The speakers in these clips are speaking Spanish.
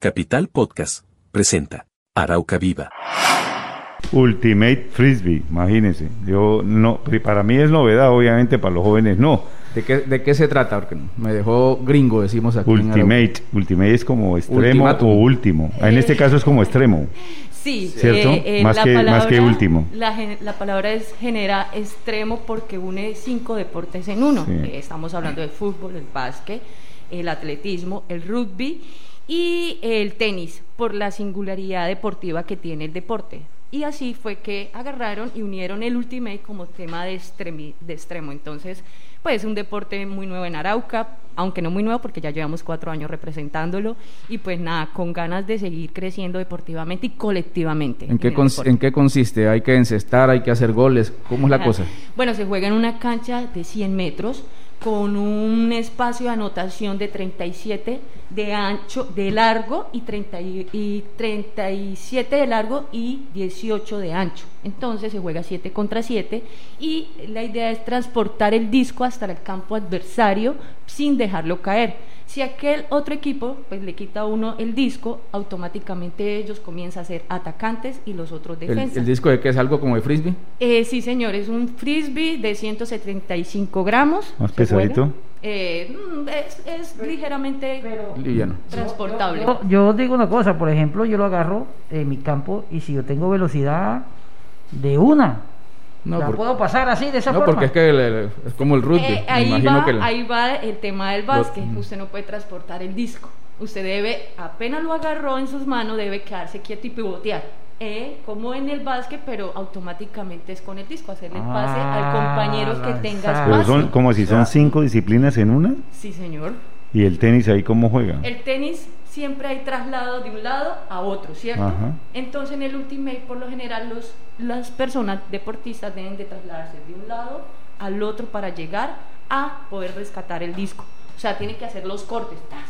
Capital Podcast presenta Arauca Viva. Ultimate Frisbee, imagínense. Yo no, para mí es novedad, obviamente para los jóvenes no. ¿De qué, de qué se trata? Porque me dejó gringo, decimos aquí. en Ultimate, Ultimate es como extremo Ultimátum. o último. En este caso es como extremo. Sí, ¿Cierto? Más la que- más que último. La, palabra es genera extremo porque une cinco deportes en uno. Sí. Eh, estamos hablando del fútbol, el básquet, el atletismo, el rugby y el tenis por la singularidad deportiva que tiene el deporte. Y así fue que agarraron y unieron el Ultimate como tema de, extremi- de extremo. Entonces, pues un deporte muy nuevo en Arauca, aunque no muy nuevo porque ya llevamos cuatro años representándolo y pues nada, con ganas de seguir creciendo deportivamente y colectivamente. ¿En qué. ¿En qué consiste? ¿Hay que encestar? ¿Hay que hacer goles? ¿Cómo es la Ajá. cosa? Bueno, se juega en una cancha de 100 metros con un espacio de anotación de 37 de ancho, de largo y, 30 y, y 37 de largo y 18 de ancho. Entonces se juega 7 contra 7 y la idea es transportar el disco hasta el campo adversario sin dejarlo caer. Si aquel otro equipo pues le quita a uno el disco, automáticamente ellos comienzan a ser atacantes y los otros ¿El, defensas. el disco de qué es algo como de frisbee? Eh, sí, señor, es un frisbee de 175 gramos. Más se pesadito. Eh, mm, es, es ligeramente transportable. Yo, yo digo una cosa, por ejemplo, yo lo agarro en mi campo y si yo tengo velocidad de una, No, la por- puedo pasar así, de esa no, forma. porque es que el- el- es como el rugby. Eh, ahí, va, que el- ahí va el tema del básquet. mm. Usted no puede transportar el disco. Usted debe, apenas lo agarró en sus manos, debe quedarse quieto y pivotear. Eh, como en el básquet, pero automáticamente es con el disco, hacerle el pase Ah, al compañero que tenga lanzar. Pero son como si son cinco disciplinas en una. Sí, señor. Y el tenis ahí cómo juega. El tenis siempre hay traslado de un lado a otro, ¿cierto? Ajá. Entonces en el Ultimate por lo general los, las personas deportistas deben de trasladarse de un lado al otro para llegar a poder rescatar el disco. O sea, tiene que hacer los cortes, ¡tas!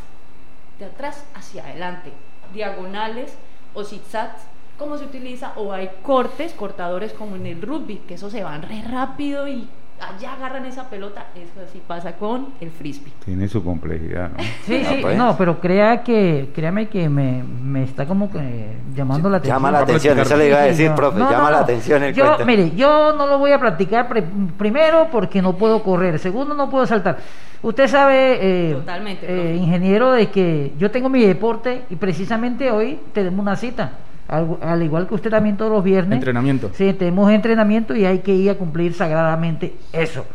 de atrás hacia adelante, diagonales o zigzags, como se utiliza, o hay cortes, cortadores como en el rugby, que eso se van re rápido y allá agarran esa pelota, eso así pasa con el frisbee. Tiene su complejidad, ¿no? Sí, Ah, sí, pues. no, pero crea que, créame que me, me está como que llamando la atención. Llama la atención, eso le iba a decir, no. profe, No, no, llama la atención el yo, cuento. Mire, yo no lo voy a practicar pre- primero porque no puedo correr, segundo no puedo saltar. Usted sabe, eh, Totalmente, eh, ingeniero, de que yo tengo mi deporte y precisamente hoy tenemos una cita. Al, al igual que usted también todos los viernes. Entrenamiento. Sí, tenemos entrenamiento y hay que ir a cumplir sagradamente eso.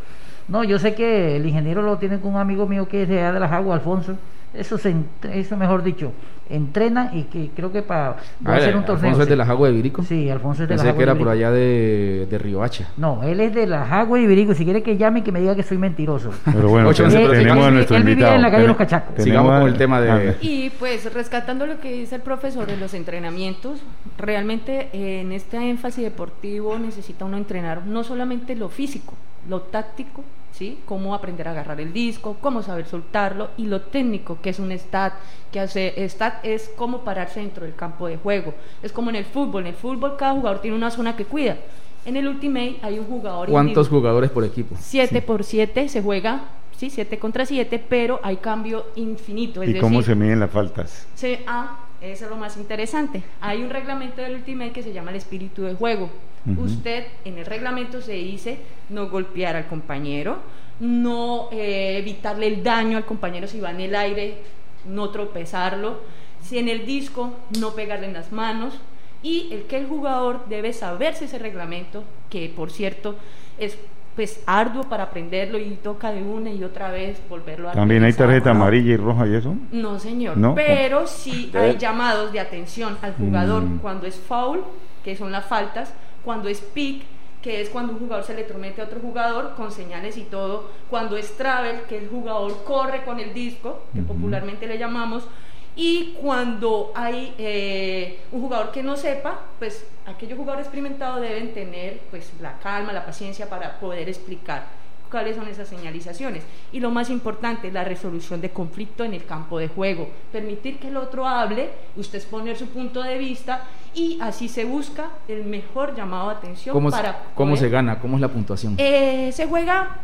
No, yo sé que el ingeniero lo tiene con un amigo mío que es de allá de las aguas, Alfonso. Eso, se, eso mejor dicho, entrena y que creo que para va a hacer un torneo. Alfonso es de las aguas de Virico. Sí, Alfonso es de las Pensé aguas que era de por allá de, de Río Hacha. No, él es de las aguas de Ibirico. Si quiere que llame y que me diga que soy mentiroso. Pero bueno, Ocho, pero tenemos a nuestro Él vivía invitado. en la calle de Ten- Los Cachacos. Sigamos con el tema de- Y pues rescatando lo que dice el profesor de los entrenamientos, realmente eh, en este énfasis deportivo necesita uno entrenar no solamente lo físico, lo táctico, ¿sí? Cómo aprender a agarrar el disco, cómo saber soltarlo y lo técnico, que es un stat, que hace stat es cómo pararse dentro del campo de juego. Es como en el fútbol, en el fútbol cada jugador tiene una zona que cuida. En el Ultimate hay un jugador ¿Cuántos individual. jugadores por equipo? 7 por 7 se juega, sí, 7 contra 7, pero hay cambio infinito. Es ¿Y cómo decir, se miden las faltas? se- ah, eso es lo más interesante. Hay un reglamento del Ultimate que se llama el espíritu de juego. Ujú. Usted en el reglamento se dice no golpear al compañero, no eh, evitarle el daño al compañero si va en el aire, no tropezarlo, si en el disco no pegarle en las manos y el que el jugador debe saberse ese reglamento, que por cierto es pues arduo para aprenderlo y toca de una y otra vez volverlo a También hay tarjeta amarilla y roja y eso. No, señor. ¿No? Pero sí hay llamados de atención al jugador Mm. cuando es foul, que son las faltas, cuando es pick, que es cuando un jugador se le tromete a otro jugador con señales y todo, cuando es travel, que el jugador corre con el disco, que popularmente le llamamos, y cuando hay eh, un jugador que no sepa, pues aquellos jugadores experimentados deben tener pues la calma, la paciencia para poder explicar cuáles son esas señalizaciones. Y lo más importante, la resolución de conflicto en el campo de juego. Permitir que el otro hable, usted exponer su punto de vista y así se busca el mejor llamado de atención ¿Cómo, para ¿Cómo se gana? ¿Cómo es la puntuación? Eh, se juega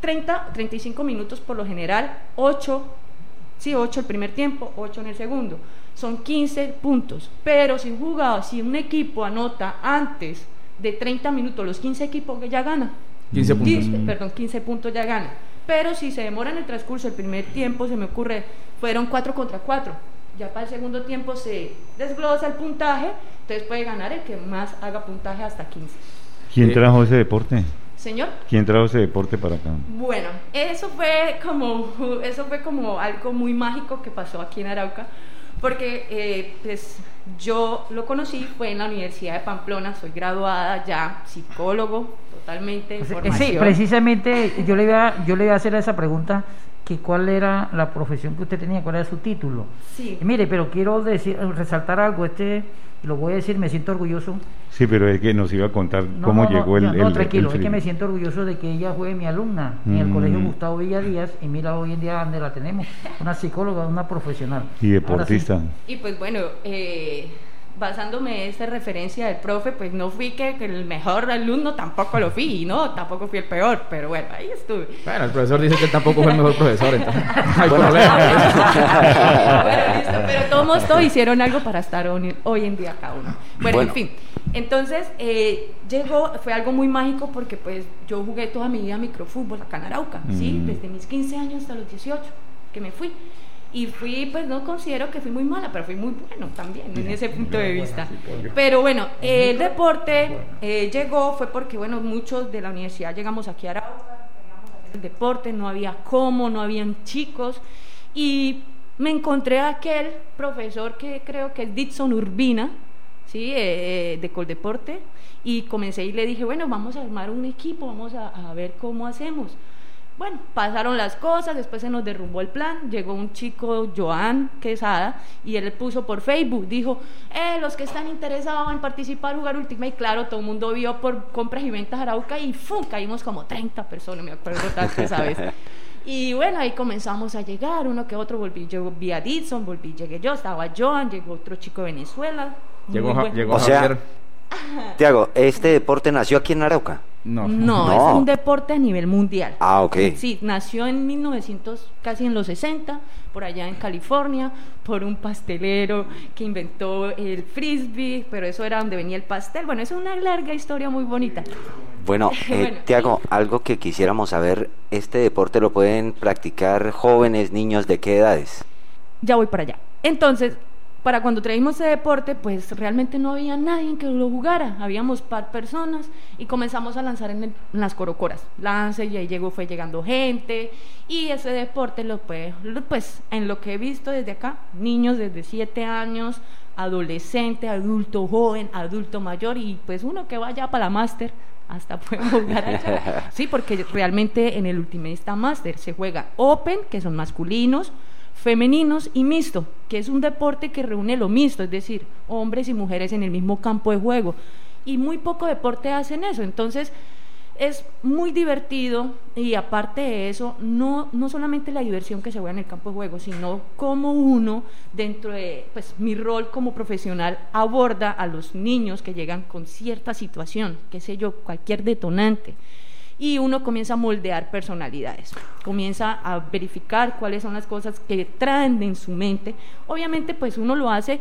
30, 35 minutos por lo general, 8, sí, 8 el primer tiempo, 8 en el segundo. son 15 puntos. Pero si un jugador, si un equipo anota antes de 30 minutos los 15 equipos que ya gana. 15 puntos. 15, perdón, 15 puntos ya gana. Pero si se demora en el transcurso, el primer tiempo se me ocurre, fueron 4 contra 4. Ya para el segundo tiempo se desglosa el puntaje, entonces puede ganar el que más haga puntaje hasta 15. ¿Quién Eh, trajo ese deporte? Señor, ¿Quién trajo ese deporte para acá? bueno, eso fue como eso fue como algo muy mágico que pasó aquí en Arauca, porque eh, pues yo lo conocí fue en la Universidad de Pamplona, soy graduada ya psicólogo totalmente. Sí, formación. precisamente yo le iba, yo le iba a hacer esa pregunta que cuál era la profesión que usted tenía, cuál era su título. Sí. Y mire, pero quiero decir, resaltar algo, este, lo voy a decir, me siento orgulloso. Sí, pero es que nos iba a contar No, cómo no, no, llegó el, no, el- no, el tranquilo, es que me siento orgulloso de que ella fue mi alumna en el Mm. colegio Gustavo Villadías y mira hoy en día dónde la tenemos, una psicóloga, una profesional. Y Ahora sí. deportista. Y pues bueno, eh, basándome en esa referencia del profe, pues no fui que, que el mejor alumno, tampoco lo fui, y no, tampoco fui el peor, pero bueno, ahí estuve. Bueno, el profesor dice que tampoco fue el mejor profesor, entonces. No hay Bueno. problema. bueno, listo, pero todos, todos hicieron algo para estar hoy, hoy en día cada uno. Bueno, Bueno. en fin, entonces eh, llegó, fue algo muy mágico porque pues yo jugué toda mi vida microfútbol acá en Arauca, ¿sí? Mm. Desde mis 15 años hasta los 18 que me fui. Y fui, pues no considero que fui muy mala, pero fui muy bueno también en ese punto de vista. Pero bueno, el deporte eh, llegó, fue porque, bueno, muchos de la universidad llegamos aquí a Arauca, el deporte, no había cómo, no habían chicos. Y me encontré a aquel profesor que creo que es Dixon Urbina, ¿sí? Eh, eh, de Coldeporte, y comencé y le dije, bueno, vamos a armar un equipo, vamos a, a ver cómo hacemos. Bueno, pasaron las cosas, después se nos derrumbó el plan, llegó un chico, Joan Quesada, y él puso por Facebook, dijo, eh, los que están interesados en participar, jugar Ultimate, claro, todo el mundo vio por compras y ventas Arauca y ¡fum! caímos como 30 personas, me acuerdo tanto esa vez. Y bueno, ahí comenzamos a llegar, uno que otro, volví, yo vi a Dixon, volví, llegué yo, estaba Joan, llegó otro chico de Venezuela. Llegó, bueno. llegó O sea, Javier. Tiago, ¿este deporte nació aquí en Arauca? No. No, No. es un deporte a nivel mundial. Ah, ok. Sí, nació en 1900, casi en los 60, por allá en California, por un pastelero que inventó el frisbee, pero eso era donde venía el pastel. Bueno, es una larga historia muy bonita. Bueno, eh, Bueno. Tiago, algo que quisiéramos saber, ¿este deporte lo pueden practicar jóvenes, niños de qué edades? Ya voy para allá. Entonces, para cuando traímos ese deporte, pues realmente no había nadie que lo jugara. Habíamos par personas y comenzamos a lanzar en, el- en las corocoras. Lance y ahí llegó, fue llegando gente. Y ese deporte lo pues en lo que he visto desde acá, niños desde 7 años, adolescente, adulto joven, adulto mayor y pues uno que vaya para la máster hasta puede jugar allá. Sí, porque realmente en el Ultimate Master se juega Open, que son masculinos, femeninos y mixto, que es un deporte que reúne lo mixto, es decir, hombres y mujeres en el mismo campo de juego. Y muy poco deporte hacen eso. Entonces, es muy divertido y aparte de eso, no, no solamente la diversión que se juega en el campo de juego, sino cómo uno, dentro de pues, mi rol como profesional, aborda a los niños que llegan con cierta situación, qué sé yo, cualquier detonante. Y uno comienza a moldear personalidades, comienza a verificar cuáles son las cosas que traen en su mente. Obviamente, pues uno lo hace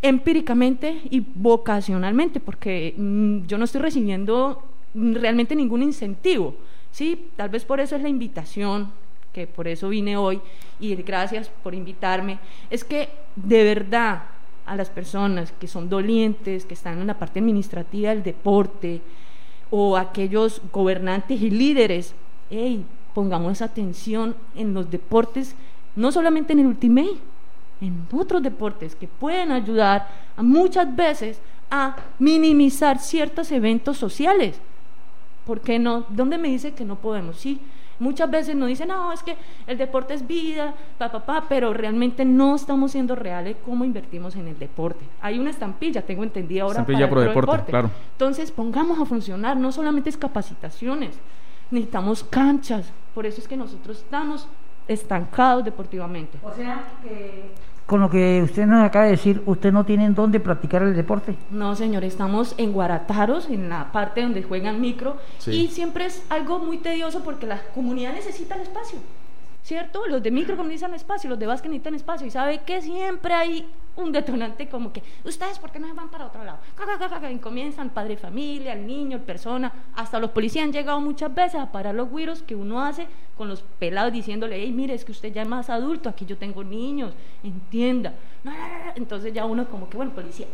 empíricamente y vocacionalmente, porque mm, yo no estoy recibiendo realmente ningún incentivo, ¿sí? Tal vez por eso es la invitación, que por eso vine hoy, y gracias por invitarme, es que de verdad a las personas que son dolientes, que están en la parte administrativa del deporte, o aquellos gobernantes y líderes, hey, pongamos atención en los deportes, no solamente en el Ultimate, en otros deportes que pueden ayudar a muchas veces a minimizar ciertos eventos sociales. ¿Por qué no? ¿Dónde me dice que no podemos? Sí, muchas veces nos dicen, no, es que el deporte es vida, pa, pa, pa, pero realmente no estamos siendo reales cómo invertimos en el deporte. Hay una estampilla, tengo entendido ahora. Estampilla para pro el deporte, claro. Entonces, pongamos a funcionar, no solamente es capacitaciones, necesitamos canchas. Por eso es que nosotros estamos estancados deportivamente. O sea que con lo que usted nos acaba de decir, usted no tiene en dónde practicar el deporte. No, señor, estamos en Guarataros, en la parte donde juegan micro, Sí. y siempre es algo muy tedioso porque la comunidad necesita el espacio. ¿cierto? Los de micro necesitan espacio, los de básquet necesitan espacio, y sabe que siempre hay un detonante como que, ¿ustedes por qué no se van para otro lado? Y comienzan padre y familia, el niño, el persona, hasta los policías han llegado muchas veces a parar los guiros que uno hace con los pelados diciéndole, hey, mire, es que usted ya es más adulto, aquí yo tengo niños, entienda. Entonces ya uno como que, bueno, policía,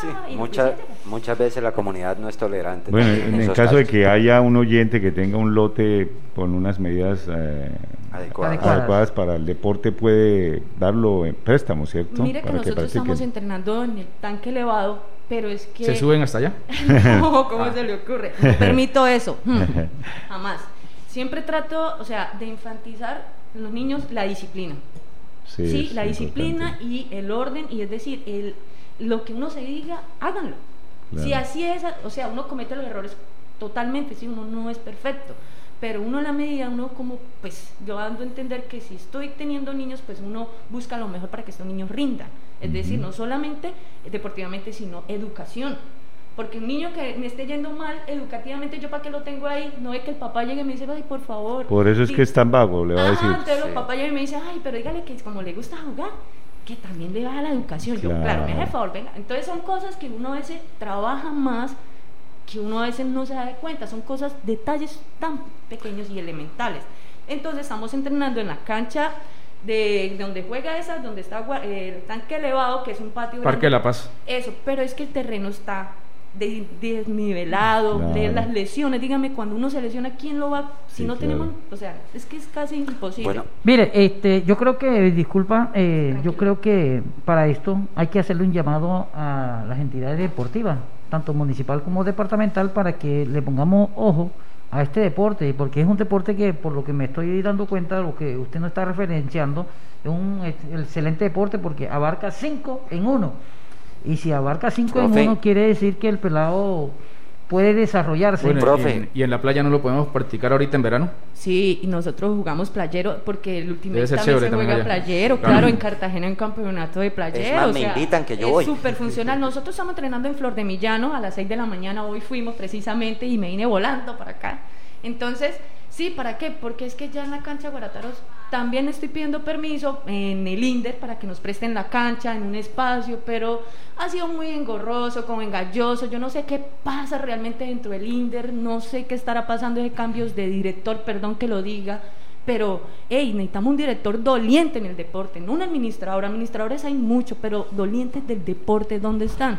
Sí, Ah, y muchas, muchas veces la comunidad no es tolerante. Bueno, en el caso de que haya un oyente que tenga un lote con unas medidas eh, Adecuadas. Adecuadas. adecuadas para el deporte, puede darlo en préstamo, ¿cierto? Mire que nosotros estamos entrenando en el tanque elevado, pero es que... ¿Se suben hasta allá? No, ¿cómo se le ocurre? No permito eso. Hmm, Jamás. Siempre trato, o sea, de infantizar en los niños la disciplina. Sí, Sí, la disciplina importante. y el orden, y es decir, el, lo que uno se diga, háganlo. Claro. Si así es, o sea, uno comete los errores totalmente, sí, uno no es perfecto, pero uno a la medida, uno como, pues yo dando a entender que si estoy teniendo niños, pues uno busca lo mejor para que estos niños rindan. Es decir, Ujú. no solamente deportivamente, sino educación. Porque un niño que me esté yendo mal educativamente, ¿yo para qué lo tengo ahí? No es que el papá llegue y me dice, ay, por favor. Por eso es Sí. que es tan vago, le va a Ah, decir. entonces los Sí. papás llegan y me dicen, ay, pero dígale que como le gusta jugar, que también le baja la educación. Yo, Claro. claro, me hace el favor, venga. Entonces son cosas que uno a veces trabaja más, que uno a veces no se da cuenta. Son cosas, detalles tan pequeños y elementales. Entonces estamos entrenando en la cancha de donde juega esa, donde está gua- eh, el tanque elevado, que es un patio Parque de grande. la Paz. Eso, pero es que el terreno está de- desnivelado, de las lesiones. Dígame, cuando uno se lesiona, ¿quién lo va? Si Sí, no claro. tenemos, o sea, es que es casi imposible. Bueno, Mire, este, yo creo que, disculpa, eh, yo creo que para esto hay que hacerle un llamado a las entidades deportivas, tanto municipal como departamental, para que le pongamos ojo a este deporte, porque es un deporte que, por lo que me estoy dando cuenta, lo que usted no está referenciando, es un ex- excelente deporte porque abarca cinco en uno. Y si abarca cinco en uno, quiere decir que el pelado puede desarrollarse. Bueno, Profe. Y en, y en la playa no lo podemos practicar ahorita en verano. Sí, y nosotros jugamos playero porque el último también se juega también playero, Claro. claro, en Cartagena en campeonato de playero. más, o me invitan que yo es voy. súper funcional. Nosotros estamos entrenando en Flor de Millano a las 6 de la mañana, hoy fuimos precisamente y me vine volando para acá. Entonces, sí, ¿para qué? Porque es que ya en la cancha Guarataros también estoy pidiendo permiso en el INDER para que nos presten la cancha en un espacio, pero ha sido muy engorroso, como engalloso. Yo no sé qué pasa realmente dentro del INDER, no sé qué estará pasando de cambios de director, perdón que lo diga, pero hey, necesitamos un director doliente en el deporte, no un administrador. Administradores hay mucho, pero dolientes del deporte, ¿dónde están?